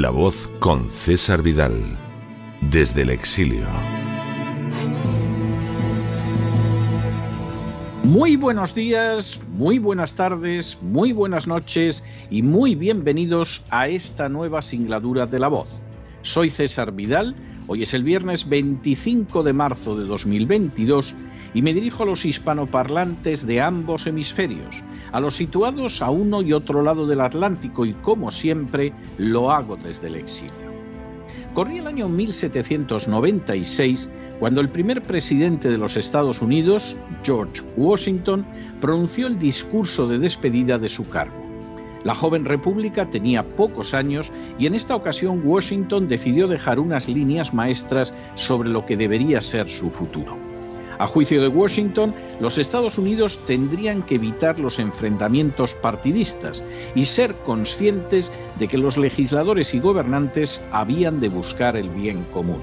La voz con César Vidal, desde el exilio. Muy buenos días, muy buenas tardes, muy buenas noches y muy bienvenidos a esta nueva singladura de La voz. Soy César Vidal, hoy es el viernes 25 de marzo de 2022 y me dirijo a los hispanoparlantes de ambos hemisferios a los situados a uno y otro lado del Atlántico y como siempre lo hago desde el exilio. Corría el año 1796 cuando el primer presidente de los Estados Unidos, George Washington, pronunció el discurso de despedida de su cargo. La joven república tenía pocos años y en esta ocasión Washington decidió dejar unas líneas maestras sobre lo que debería ser su futuro. A juicio de Washington, los Estados Unidos tendrían que evitar los enfrentamientos partidistas y ser conscientes de que los legisladores y gobernantes habían de buscar el bien común.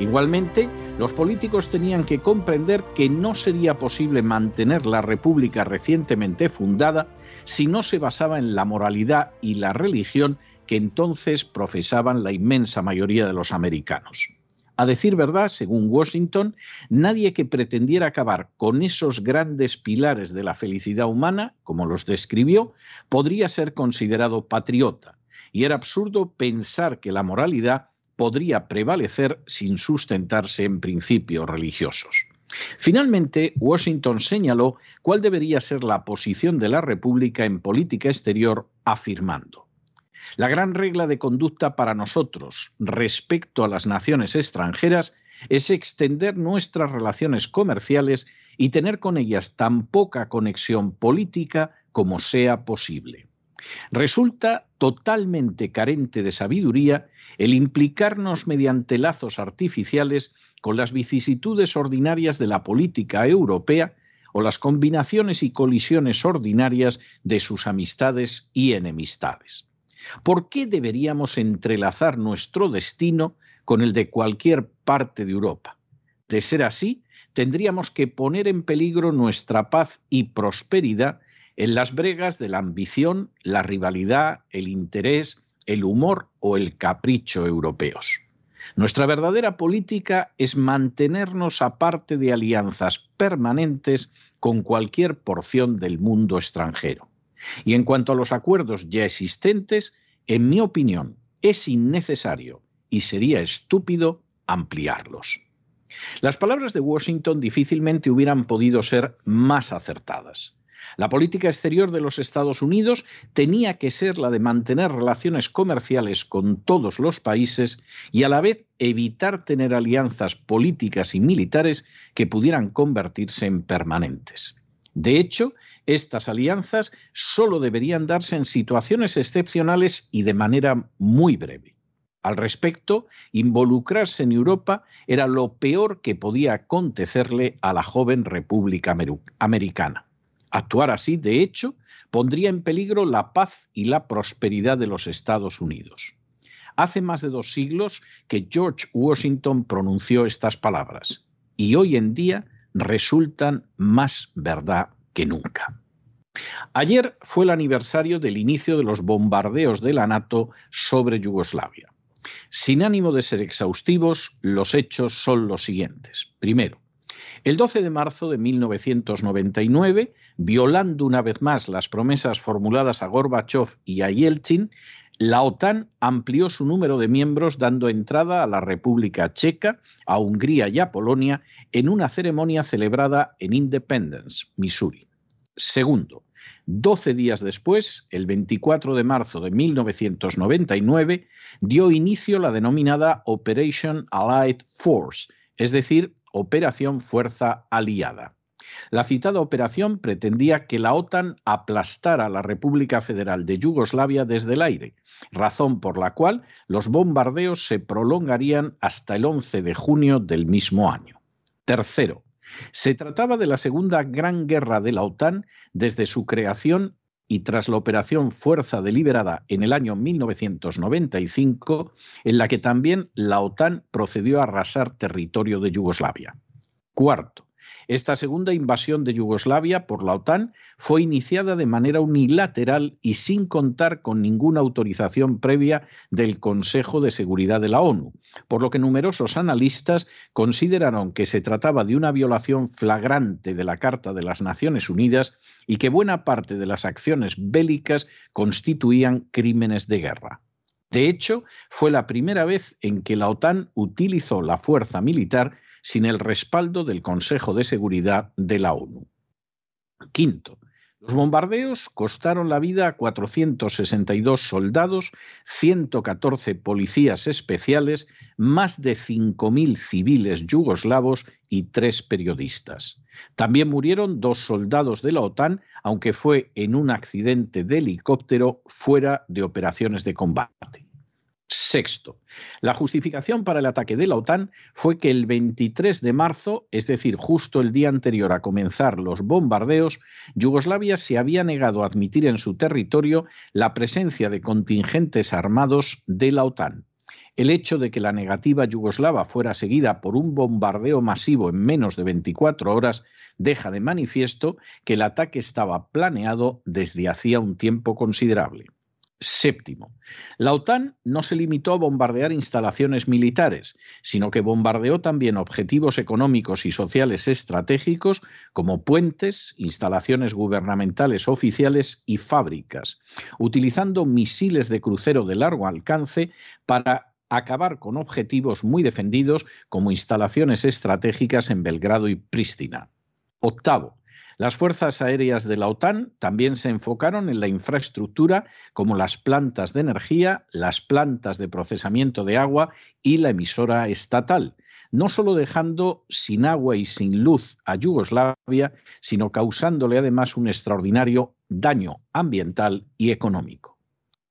Igualmente, los políticos tenían que comprender que no sería posible mantener la República recientemente fundada si no se basaba en la moralidad y la religión que entonces profesaban la inmensa mayoría de los americanos. A decir verdad, según Washington, nadie que pretendiera acabar con esos grandes pilares de la felicidad humana, como los describió, podría ser considerado patriota, y era absurdo pensar que la moralidad podría prevalecer sin sustentarse en principios religiosos. Finalmente, Washington señaló cuál debería ser la posición de la República en política exterior, afirmando la gran regla de conducta para nosotros respecto a las naciones extranjeras es extender nuestras relaciones comerciales y tener con ellas tan poca conexión política como sea posible. Resulta totalmente carente de sabiduría el implicarnos mediante lazos artificiales con las vicisitudes ordinarias de la política europea o las combinaciones y colisiones ordinarias de sus amistades y enemistades. ¿Por qué deberíamos entrelazar nuestro destino con el de cualquier parte de Europa? De ser así, tendríamos que poner en peligro nuestra paz y prosperidad en las bregas de la ambición, la rivalidad, el interés, el humor o el capricho europeos. Nuestra verdadera política es mantenernos aparte de alianzas permanentes con cualquier porción del mundo extranjero. Y en cuanto a los acuerdos ya existentes, en mi opinión, es innecesario y sería estúpido ampliarlos. Las palabras de Washington difícilmente hubieran podido ser más acertadas. La política exterior de los Estados Unidos tenía que ser la de mantener relaciones comerciales con todos los países y a la vez evitar tener alianzas políticas y militares que pudieran convertirse en permanentes. De hecho, estas alianzas solo deberían darse en situaciones excepcionales y de manera muy breve. Al respecto, involucrarse en Europa era lo peor que podía acontecerle a la joven República Americana. Actuar así, de hecho, pondría en peligro la paz y la prosperidad de los Estados Unidos. Hace más de dos siglos que George Washington pronunció estas palabras y hoy en día resultan más verdad que nunca. Ayer fue el aniversario del inicio de los bombardeos de la NATO sobre Yugoslavia. Sin ánimo de ser exhaustivos, los hechos son los siguientes. Primero, el 12 de marzo de 1999, violando una vez más las promesas formuladas a Gorbachev y a Yeltsin, la OTAN amplió su número de miembros dando entrada a la República Checa, a Hungría y a Polonia en una ceremonia celebrada en Independence, Missouri. Segundo, 12 días después, el 24 de marzo de 1999, dio inicio la denominada Operation Allied Force, es decir, Operación Fuerza Aliada. La citada operación pretendía que la OTAN aplastara a la República Federal de Yugoslavia desde el aire, razón por la cual los bombardeos se prolongarían hasta el 11 de junio del mismo año. Tercero, se trataba de la segunda gran guerra de la OTAN desde su creación y tras la operación Fuerza Deliberada en el año 1995, en la que también la OTAN procedió a arrasar territorio de Yugoslavia. Cuarto, esta segunda invasión de Yugoslavia por la OTAN fue iniciada de manera unilateral y sin contar con ninguna autorización previa del Consejo de Seguridad de la ONU, por lo que numerosos analistas consideraron que se trataba de una violación flagrante de la Carta de las Naciones Unidas y que buena parte de las acciones bélicas constituían crímenes de guerra. De hecho, fue la primera vez en que la OTAN utilizó la fuerza militar sin el respaldo del Consejo de Seguridad de la ONU. Quinto, los bombardeos costaron la vida a 462 soldados, 114 policías especiales, más de 5.000 civiles yugoslavos y tres periodistas. También murieron dos soldados de la OTAN, aunque fue en un accidente de helicóptero fuera de operaciones de combate. Sexto, la justificación para el ataque de la OTAN fue que el 23 de marzo, es decir, justo el día anterior a comenzar los bombardeos, Yugoslavia se había negado a admitir en su territorio la presencia de contingentes armados de la OTAN. El hecho de que la negativa yugoslava fuera seguida por un bombardeo masivo en menos de 24 horas deja de manifiesto que el ataque estaba planeado desde hacía un tiempo considerable. Séptimo, la OTAN no se limitó a bombardear instalaciones militares, sino que bombardeó también objetivos económicos y sociales estratégicos como puentes, instalaciones gubernamentales oficiales y fábricas, utilizando misiles de crucero de largo alcance para acabar con objetivos muy defendidos como instalaciones estratégicas en Belgrado y Prístina. Octavo, las fuerzas aéreas de la OTAN también se enfocaron en la infraestructura como las plantas de energía, las plantas de procesamiento de agua y la emisora estatal, no solo dejando sin agua y sin luz a Yugoslavia, sino causándole además un extraordinario daño ambiental y económico.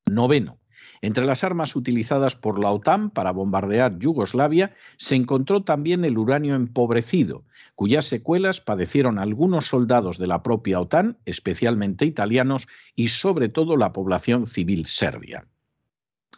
Noveno. Entre las armas utilizadas por la OTAN para bombardear Yugoslavia se encontró también el uranio empobrecido, cuyas secuelas padecieron algunos soldados de la propia OTAN, especialmente italianos, y sobre todo la población civil serbia.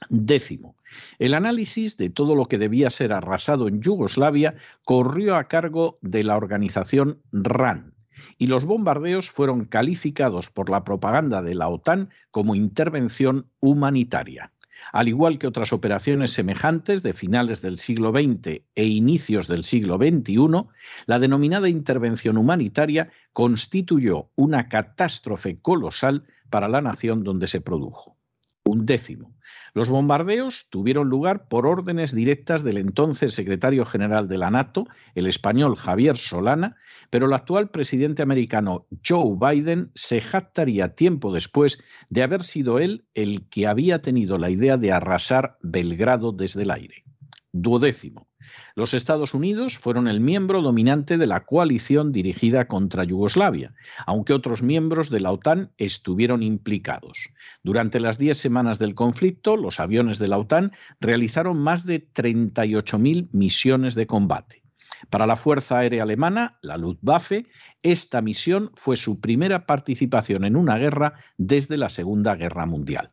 Décimo, el análisis de todo lo que debía ser arrasado en Yugoslavia corrió a cargo de la organización RAN, y los bombardeos fueron calificados por la propaganda de la OTAN como intervención humanitaria. Al igual que otras operaciones semejantes de finales del siglo XX e inicios del siglo XXI, la denominada intervención humanitaria constituyó una catástrofe colosal para la nación donde se produjo. Un décimo. Los bombardeos tuvieron lugar por órdenes directas del entonces secretario general de la NATO, el español Javier Solana, pero el actual presidente americano Joe Biden se jactaría tiempo después de haber sido él el que había tenido la idea de arrasar Belgrado desde el aire. Duodécimo. Los Estados Unidos fueron el miembro dominante de la coalición dirigida contra Yugoslavia, aunque otros miembros de la OTAN estuvieron implicados. Durante las diez semanas del conflicto, los aviones de la OTAN realizaron más de 38.000 misiones de combate. Para la Fuerza Aérea Alemana, la Luftwaffe, esta misión fue su primera participación en una guerra desde la Segunda Guerra Mundial.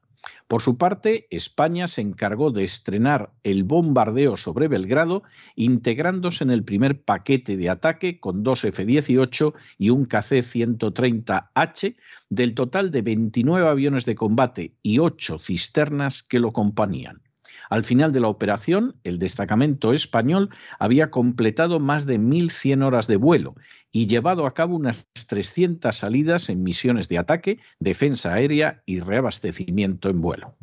Por su parte, España se encargó de estrenar el bombardeo sobre Belgrado, integrándose en el primer paquete de ataque con dos F-18 y un KC-130H, del total de 29 aviones de combate y 8 cisternas que lo acompañaban. Al final de la operación, el destacamento español había completado más de 1.100 horas de vuelo y llevado a cabo unas 300 salidas en misiones de ataque, defensa aérea y reabastecimiento en vuelo.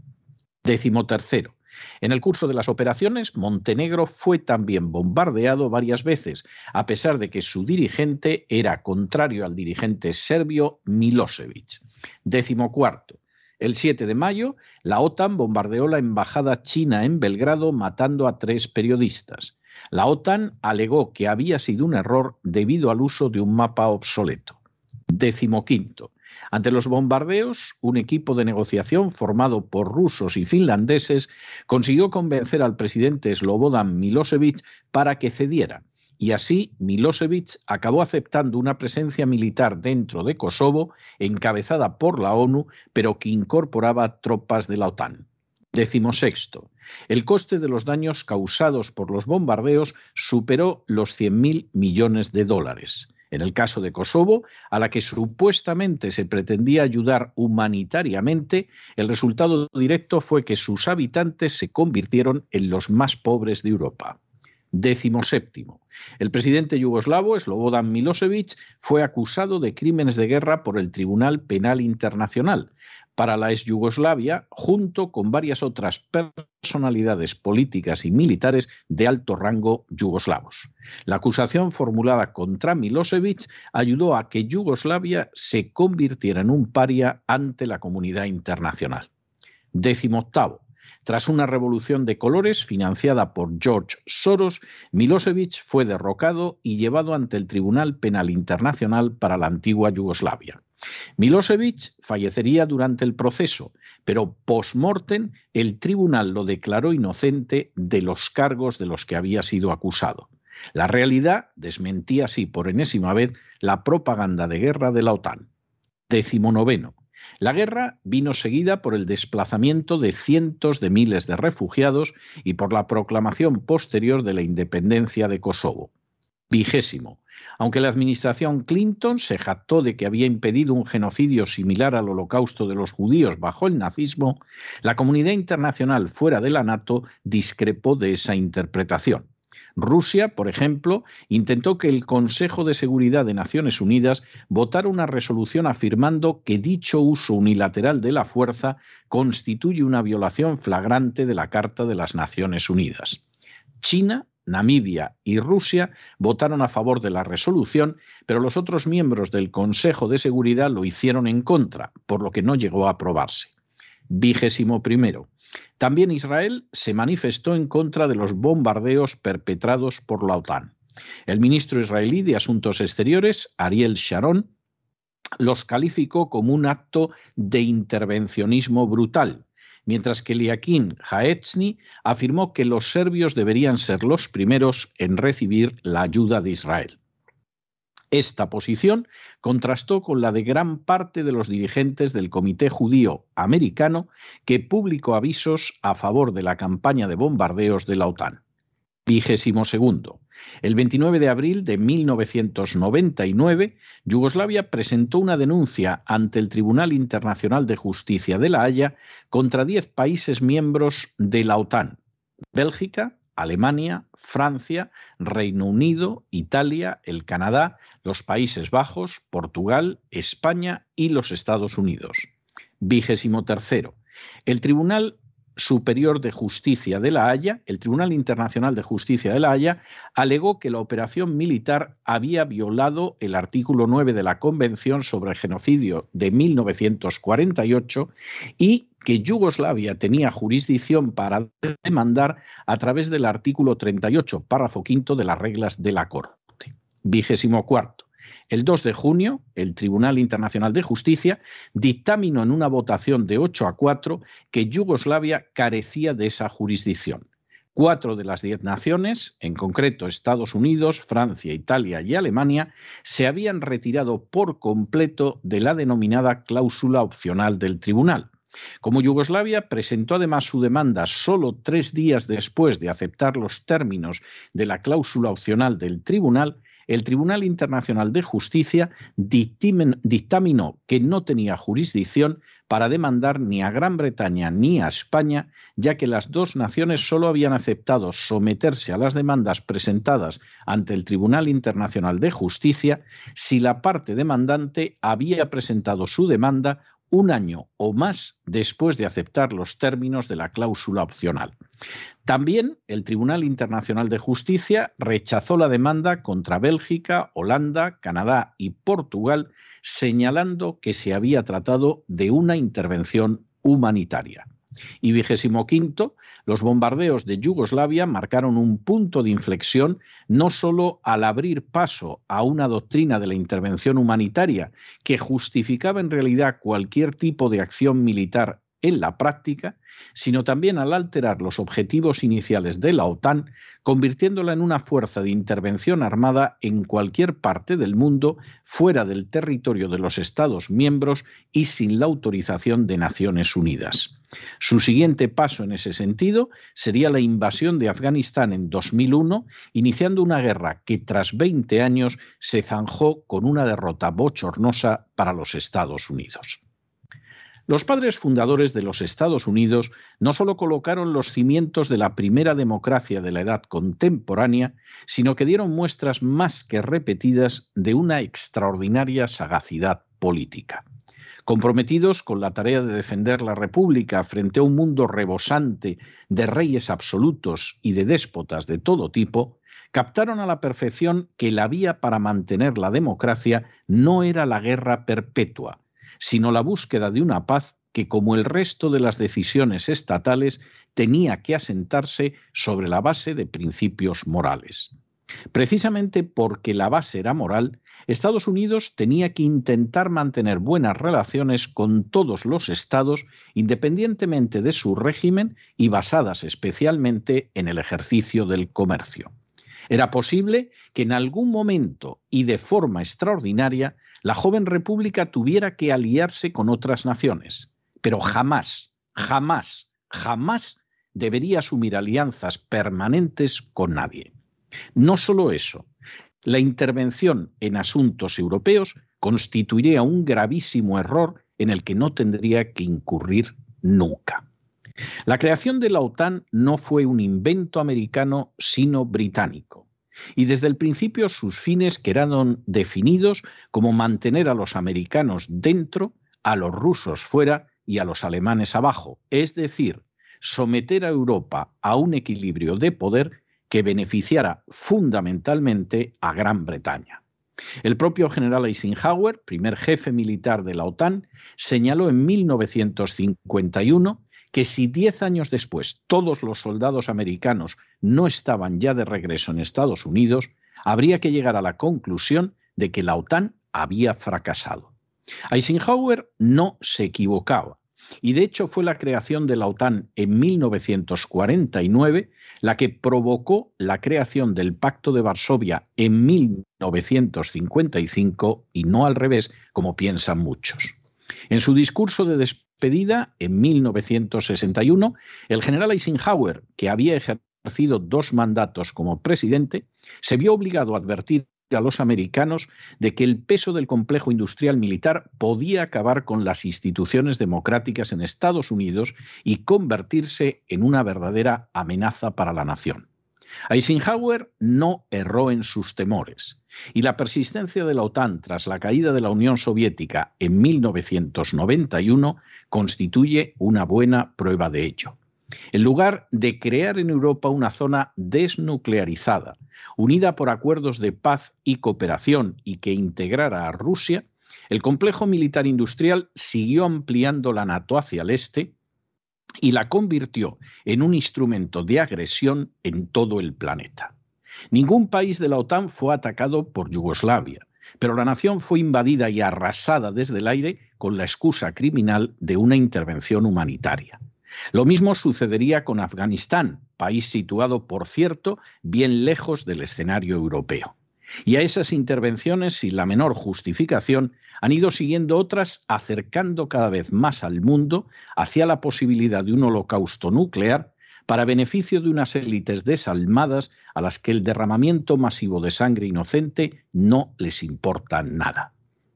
Décimo tercero. En el curso de las operaciones, Montenegro fue también bombardeado varias veces, a pesar de que su dirigente era contrario al dirigente serbio Milosevic. Décimo cuarto. El 7 de mayo, la OTAN bombardeó la embajada china en Belgrado matando a tres periodistas. La OTAN alegó que había sido un error debido al uso de un mapa obsoleto. Décimo quinto. Ante los bombardeos, un equipo de negociación formado por rusos y finlandeses consiguió convencer al presidente Slobodan Milosevic para que cediera. Y así Milosevic acabó aceptando una presencia militar dentro de Kosovo, encabezada por la ONU, pero que incorporaba tropas de la OTAN. Décimo sexto. El coste de los daños causados por los bombardeos superó los 100.000 millones de dólares. En el caso de Kosovo, a la que supuestamente se pretendía ayudar humanitariamente, el resultado directo fue que sus habitantes se convirtieron en los más pobres de Europa. Décimo séptimo. El presidente yugoslavo Slobodan Milosevic fue acusado de crímenes de guerra por el Tribunal Penal Internacional, para la ex Yugoslavia, junto con varias otras personalidades políticas y militares de alto rango yugoslavos. La acusación formulada contra Milosevic ayudó a que Yugoslavia se convirtiera en un paria ante la comunidad internacional. Décimo octavo. Tras una revolución de colores financiada por George Soros, Milosevic fue derrocado y llevado ante el Tribunal Penal Internacional para la antigua Yugoslavia. Milosevic fallecería durante el proceso, pero post-mortem el tribunal lo declaró inocente de los cargos de los que había sido acusado. La realidad desmentía así por enésima vez la propaganda de guerra de la OTAN. Décimo noveno. La guerra vino seguida por el desplazamiento de cientos de miles de refugiados y por la proclamación posterior de la independencia de Kosovo. Vigésimo. Aunque la administración Clinton se jactó de que había impedido un genocidio similar al holocausto de los judíos bajo el nazismo, la comunidad internacional fuera de la NATO discrepó de esa interpretación. Rusia, por ejemplo, intentó que el Consejo de Seguridad de Naciones Unidas votara una resolución afirmando que dicho uso unilateral de la fuerza constituye una violación flagrante de la Carta de las Naciones Unidas. China Namibia y Rusia votaron a favor de la resolución, pero los otros miembros del Consejo de Seguridad lo hicieron en contra, por lo que no llegó a aprobarse. Vigésimo primero. También Israel se manifestó en contra de los bombardeos perpetrados por la OTAN. El ministro israelí de Asuntos Exteriores, Ariel Sharon, los calificó como un acto de intervencionismo brutal mientras que Liaquín Haetzny afirmó que los serbios deberían ser los primeros en recibir la ayuda de Israel. Esta posición contrastó con la de gran parte de los dirigentes del Comité Judío Americano, que publicó avisos a favor de la campaña de bombardeos de la OTAN. Vigésimo segundo. El 29 de abril de 1999, Yugoslavia presentó una denuncia ante el Tribunal Internacional de Justicia de La Haya contra 10 países miembros de la OTAN, Bélgica, Alemania, Francia, Reino Unido, Italia, el Canadá, los Países Bajos, Portugal, España y los Estados Unidos. Vigésimo tercero. El Tribunal Superior de Justicia de La Haya, el Tribunal Internacional de Justicia de La Haya, alegó que la operación militar había violado el artículo 9 de la Convención sobre el Genocidio de 1948 y que Yugoslavia tenía jurisdicción para demandar a través del artículo 38, párrafo quinto de las reglas de la Corte. Vigésimo cuarto. El 2 de junio, el Tribunal Internacional de Justicia dictaminó en una votación de 8 a 4 que Yugoslavia carecía de esa jurisdicción. Cuatro de las diez naciones, en concreto Estados Unidos, Francia, Italia y Alemania, se habían retirado por completo de la denominada cláusula opcional del tribunal. Como Yugoslavia presentó además su demanda solo tres días después de aceptar los términos de la cláusula opcional del tribunal, el Tribunal Internacional de Justicia dictaminó que no tenía jurisdicción para demandar ni a Gran Bretaña ni a España, ya que las dos naciones solo habían aceptado someterse a las demandas presentadas ante el Tribunal Internacional de Justicia si la parte demandante había presentado su demanda un año o más después de aceptar los términos de la cláusula opcional. También el Tribunal Internacional de Justicia rechazó la demanda contra Bélgica, Holanda, Canadá y Portugal, señalando que se había tratado de una intervención humanitaria. Y vigésimo quinto, los bombardeos de Yugoslavia marcaron un punto de inflexión no solo al abrir paso a una doctrina de la intervención humanitaria que justificaba en realidad cualquier tipo de acción militar en la práctica, sino también al alterar los objetivos iniciales de la OTAN, convirtiéndola en una fuerza de intervención armada en cualquier parte del mundo fuera del territorio de los Estados miembros y sin la autorización de Naciones Unidas. Su siguiente paso en ese sentido sería la invasión de Afganistán en 2001, iniciando una guerra que tras 20 años se zanjó con una derrota bochornosa para los Estados Unidos. Los padres fundadores de los Estados Unidos no solo colocaron los cimientos de la primera democracia de la edad contemporánea, sino que dieron muestras más que repetidas de una extraordinaria sagacidad política. Comprometidos con la tarea de defender la República frente a un mundo rebosante de reyes absolutos y de déspotas de todo tipo, captaron a la perfección que la vía para mantener la democracia no era la guerra perpetua, sino la búsqueda de una paz que, como el resto de las decisiones estatales, tenía que asentarse sobre la base de principios morales. Precisamente porque la base era moral, Estados Unidos tenía que intentar mantener buenas relaciones con todos los estados, independientemente de su régimen y basadas especialmente en el ejercicio del comercio. Era posible que en algún momento y de forma extraordinaria la joven república tuviera que aliarse con otras naciones, pero jamás, jamás, jamás debería asumir alianzas permanentes con nadie. No solo eso, la intervención en asuntos europeos constituiría un gravísimo error en el que no tendría que incurrir nunca. La creación de la OTAN no fue un invento americano, sino británico y desde el principio sus fines quedaron definidos como mantener a los americanos dentro, a los rusos fuera y a los alemanes abajo, es decir, someter a Europa a un equilibrio de poder que beneficiara fundamentalmente a Gran Bretaña. El propio general Eisenhower, primer jefe militar de la OTAN, señaló en 1951 que si diez años después todos los soldados americanos no estaban ya de regreso en Estados Unidos, habría que llegar a la conclusión de que la OTAN había fracasado. Eisenhower no se equivocaba, y de hecho fue la creación de la OTAN en 1949 la que provocó la creación del Pacto de Varsovia en 1955 y no al revés, como piensan muchos. En su discurso de despedida en 1961, el general Eisenhower, que había ejercido dos mandatos como presidente, se vio obligado a advertir a los americanos de que el peso del complejo industrial militar podía acabar con las instituciones democráticas en Estados Unidos y convertirse en una verdadera amenaza para la nación. Eisenhower no erró en sus temores y la persistencia de la OTAN tras la caída de la Unión Soviética en 1991 constituye una buena prueba de ello. En lugar de crear en Europa una zona desnuclearizada, unida por acuerdos de paz y cooperación y que integrara a Rusia, el complejo militar industrial siguió ampliando la NATO hacia el este, y la convirtió en un instrumento de agresión en todo el planeta. Ningún país de la OTAN fue atacado por Yugoslavia, pero la nación fue invadida y arrasada desde el aire con la excusa criminal de una intervención humanitaria. Lo mismo sucedería con Afganistán, país situado, por cierto, bien lejos del escenario europeo. Y a esas intervenciones, sin la menor justificación, han ido siguiendo otras acercando cada vez más al mundo hacia la posibilidad de un holocausto nuclear para beneficio de unas élites desalmadas a las que el derramamiento masivo de sangre inocente no les importa nada.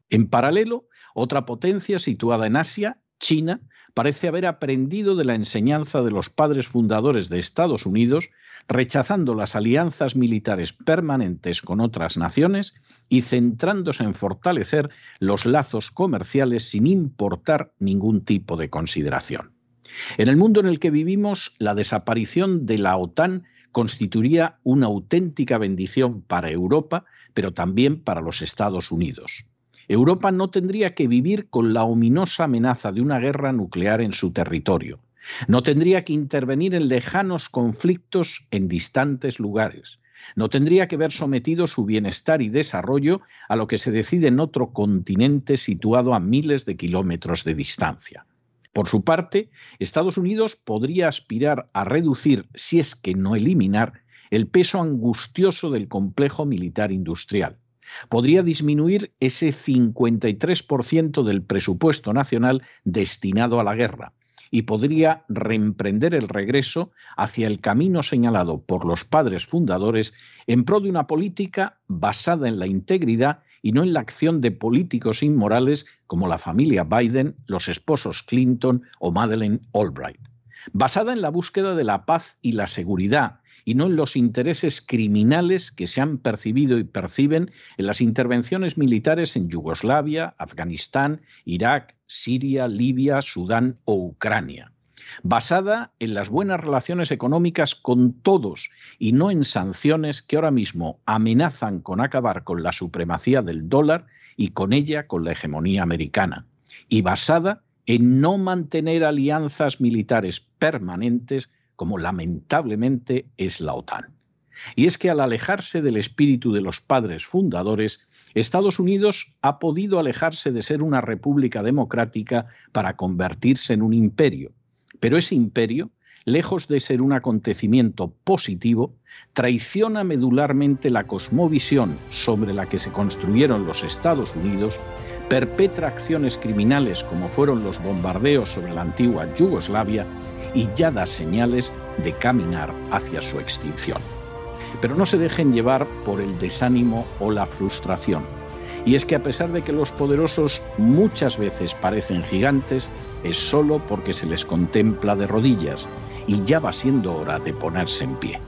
En paralelo, otra potencia situada en Asia, China, parece haber aprendido de la enseñanza de los padres fundadores de Estados Unidos rechazando las alianzas militares permanentes con otras naciones y centrándose en fortalecer los lazos comerciales sin importar ningún tipo de consideración. En el mundo en el que vivimos, la desaparición de la OTAN constituiría una auténtica bendición para Europa, pero también para los Estados Unidos. Europa no tendría que vivir con la ominosa amenaza de una guerra nuclear en su territorio, No tendría que intervenir en lejanos conflictos en distantes lugares. No tendría que ver sometido su bienestar y desarrollo a lo que se decide en otro continente situado a miles de kilómetros de distancia. Por su parte, Estados Unidos podría aspirar a reducir, si es que no eliminar, el peso angustioso del complejo militar industrial. Podría disminuir ese 53% del presupuesto nacional destinado a la guerra y podría reemprender el regreso hacia el camino señalado por los padres fundadores en pro de una política basada en la integridad y no en la acción de políticos inmorales como la familia Biden, los esposos Clinton o Madeleine Albright. Basada en la búsqueda de la paz y la seguridad y no en los intereses criminales que se han percibido y perciben en las intervenciones militares en Yugoslavia, Afganistán, Irak, Siria, Libia, Sudán o Ucrania basada en las buenas relaciones económicas con todos y no en sanciones que ahora mismo amenazan con acabar con la supremacía del dólar y con ella con la hegemonía americana, y basada en no mantener alianzas militares permanentes como lamentablemente es la OTAN. Y es que al alejarse del espíritu de los padres fundadores, Estados Unidos ha podido alejarse de ser una república democrática para convertirse en un imperio, pero ese imperio, lejos de ser un acontecimiento positivo, traiciona medularmente la cosmovisión sobre la que se construyeron los Estados Unidos, perpetra acciones criminales como fueron los bombardeos sobre la antigua Yugoslavia y ya da señales de caminar hacia su extinción. Pero no se dejen llevar por el desánimo o la frustración. Y es que a pesar de que los poderosos muchas veces parecen gigantes, es solo porque se les contempla de rodillas y ya va siendo hora de ponerse en pie.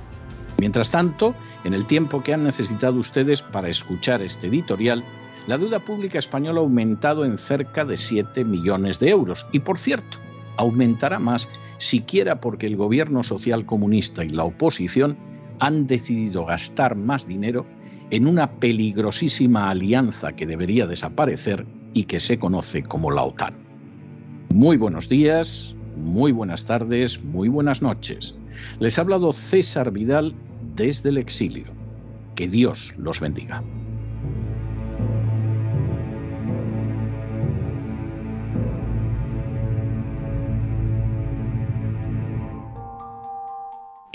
Mientras tanto, en el tiempo que han necesitado ustedes para escuchar este editorial, la deuda pública española ha aumentado en cerca de 7 millones de euros y, por cierto, aumentará más siquiera porque el gobierno social comunista y la oposición han decidido gastar más dinero en una peligrosísima alianza que debería desaparecer y que se conoce como la OTAN. Muy buenos días, muy buenas tardes, muy buenas noches. Les ha hablado César Vidal desde el exilio. Que Dios los bendiga.